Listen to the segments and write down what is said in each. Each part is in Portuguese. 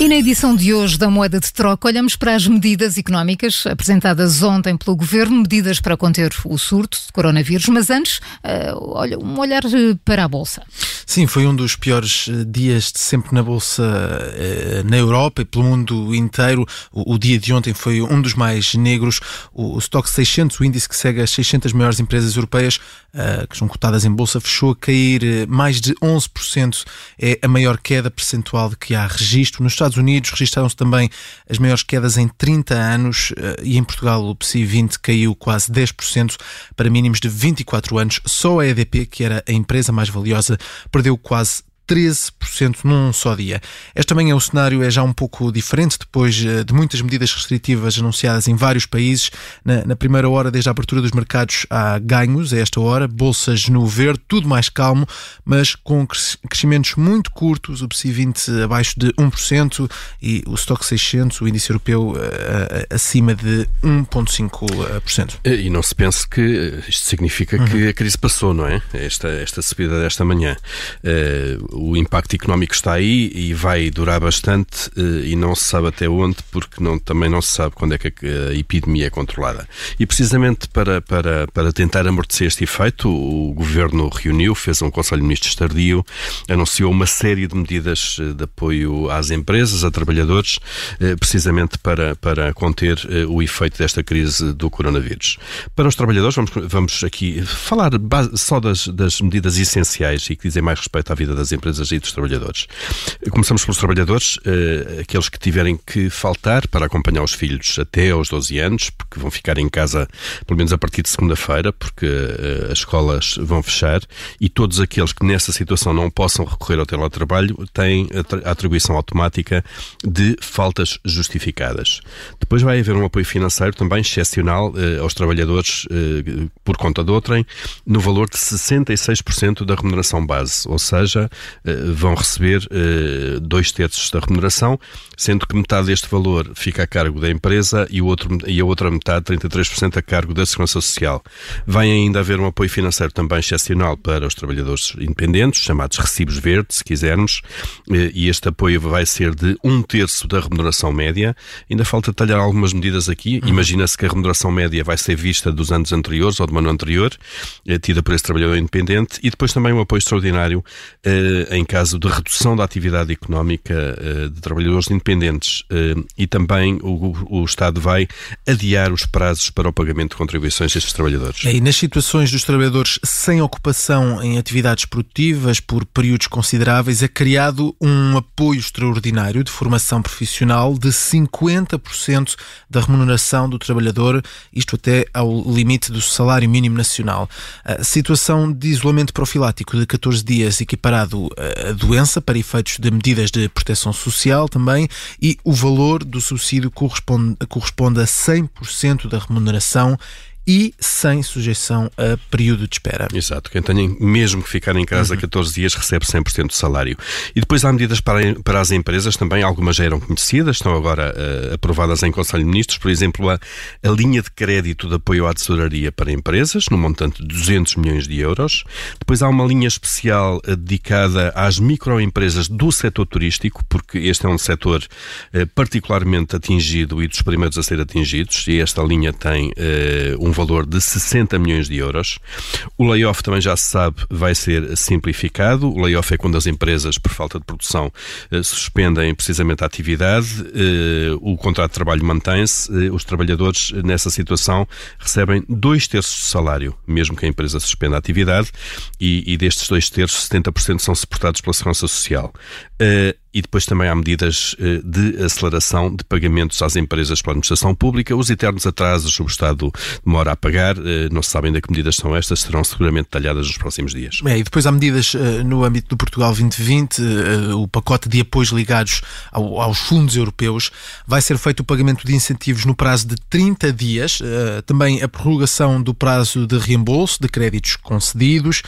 E na edição de hoje da Moeda de Troca, olhamos para as medidas económicas apresentadas ontem pelo Governo, medidas para conter o surto de coronavírus, mas antes, uh, olha, um olhar para a Bolsa. Sim, foi um dos piores eh, dias de sempre na Bolsa na Europa e pelo mundo inteiro. O, o, dia de ontem foi um dos mais negros. O, o Stock 600, o índice que segue as 600 maiores empresas europeias que são cotadas em Bolsa, fechou a cair mais de 11%. É a maior queda percentual de que há registro. Nos Estados Estados Unidos registaram-se também as maiores quedas em 30 anos eh, e em Portugal o PSI 20 caiu quase 10% para mínimos de 24 anos. Só a EDP, que era a empresa mais valiosa, perdeu quase 13% num só dia. Este também é o cenário é já um pouco diferente depois eh, de muitas medidas restritivas anunciadas em vários países. Na, na, primeira hora, desde a abertura dos mercados, há ganhos a esta hora, bolsas no verde, tudo mais calmo, mas com crescimentos muito curtos, o PSI 20 abaixo de 1% e o Stock 600, o índice europeu, eh, eh, acima de 1,5%. E não se pense que isto significa uhum. que a crise passou, não é? Esta, esta subida desta manhã. Uh, o impacto económico está aí e vai durar bastante eh, e não se sabe até onde, porque não, também não se sabe quando é que a epidemia é controlada. E precisamente para, para, para tentar amortecer este efeito, o governo reuniu, fez um Conselho de Ministros tardio, anunciou uma série de medidas eh, de apoio às empresas, a trabalhadores, eh, precisamente para, para conter o efeito desta crise do coronavírus. Para os trabalhadores, vamos, vamos aqui falar só das, das medidas essenciais e que dizem mais respeito à vida das empresas e dos trabalhadores. Começamos pelos trabalhadores, eh, aqueles que tiverem que faltar para acompanhar os filhos até aos 12 anos, porque vão ficar em casa pelo menos a partir de segunda-feira, porque eh, as escolas vão fechar, e todos aqueles que nessa situação não possam recorrer ao teletrabalho têm a atribuição automática de faltas justificadas. Depois vai haver um apoio financeiro também excepcional eh, aos trabalhadores por conta de outrem, no valor de 66% da remuneração base, ou seja, eh, vão receber eh, dois terços da remuneração, sendo que metade deste valor fica a cargo da empresa e, o outro, e a outra metade, 33%, a cargo da Segurança Social. Vai ainda haver um apoio financeiro também excepcional para os trabalhadores independentes, chamados recibos verdes, se quisermos, eh, e este apoio vai ser de um terço da remuneração média. Ainda falta detalhar algumas medidas aqui. Uhum. Imagina-se que a remuneração média vai ser vista dos anos anteriores ou do ano anterior, tida por esse trabalhador independente, e depois também um apoio extraordinário em caso de redução da atividade económica eh, de trabalhadores independentes eh, e também o, o Estado vai adiar os prazos para o pagamento de contribuições destes trabalhadores. E nas situações dos trabalhadores sem ocupação em atividades produtivas por períodos consideráveis, é criado um apoio extraordinário de formação profissional de 50% da remuneração do trabalhador, isto até ao limite do salário mínimo nacional. A situação de isolamento profilático de 14 dias equiparado a doença para efeitos de medidas de proteção social também e o valor do subsídio corresponde, corresponde a 100% da remuneração e sem sujeição a período de espera. Exato. Quem tenha mesmo que ficar em casa uhum. 14 dias recebe 100% do salário. E depois há medidas para, para as empresas também, algumas já eram conhecidas, estão agora uh, aprovadas em Conselho de Ministros, por exemplo, a, a linha de crédito de apoio à tesouraria para empresas, no montante de 200 milhões de euros. Depois há uma linha especial uh, dedicada às microempresas do setor turístico, porque este é um setor uh, particularmente atingido e dos primeiros a ser atingidos, e esta linha tem um valor de 60 milhões de euros. O layoff também já se sabe vai ser simplificado. O layoff é quando as empresas, por falta de produção, eh, suspendem precisamente a atividade. Eh, o contrato de trabalho mantém-se. Eh, os trabalhadores nessa situação recebem dois terços de salário, mesmo que a empresa suspenda a atividade, e, e destes dois terços, 70% são suportados pela Segurança Social. E depois também há medidas eh, de aceleração de pagamentos às empresas pela administração pública. Os eternos atrasos o Estado demora a pagar. Eh, não se sabe ainda que medidas são estas, serão seguramente detalhadas nos próximos dias. É, e depois há medidas eh, no âmbito do Portugal 2020, o pacote de apoios ligados aos fundos europeus. Vai ser feito o pagamento de incentivos no prazo de 30 dias, também a prorrogação do prazo de reembolso de créditos concedidos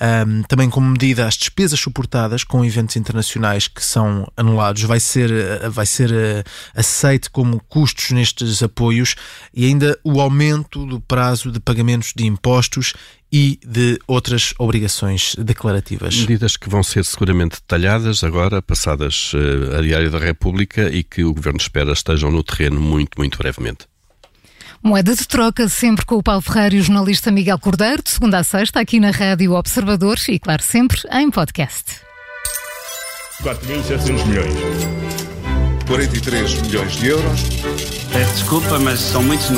um, também como medida as despesas suportadas com eventos internacionais que são anulados, vai ser, vai ser uh, aceite como custos nestes apoios e ainda o aumento do prazo de pagamentos de impostos e de outras obrigações declarativas. Medidas que vão ser seguramente detalhadas agora, passadas uh, a Diário da República e que o Governo espera estejam no terreno muito, muito brevemente. Moeda de troca, sempre com o Paulo Ferreira e o jornalista Miguel Cordeiro, de segunda a sexta, aqui na Rádio Observador e, claro, sempre em podcast. 4.700 milhões. 43 milhões de euros. Peço desculpa, mas são muitos números.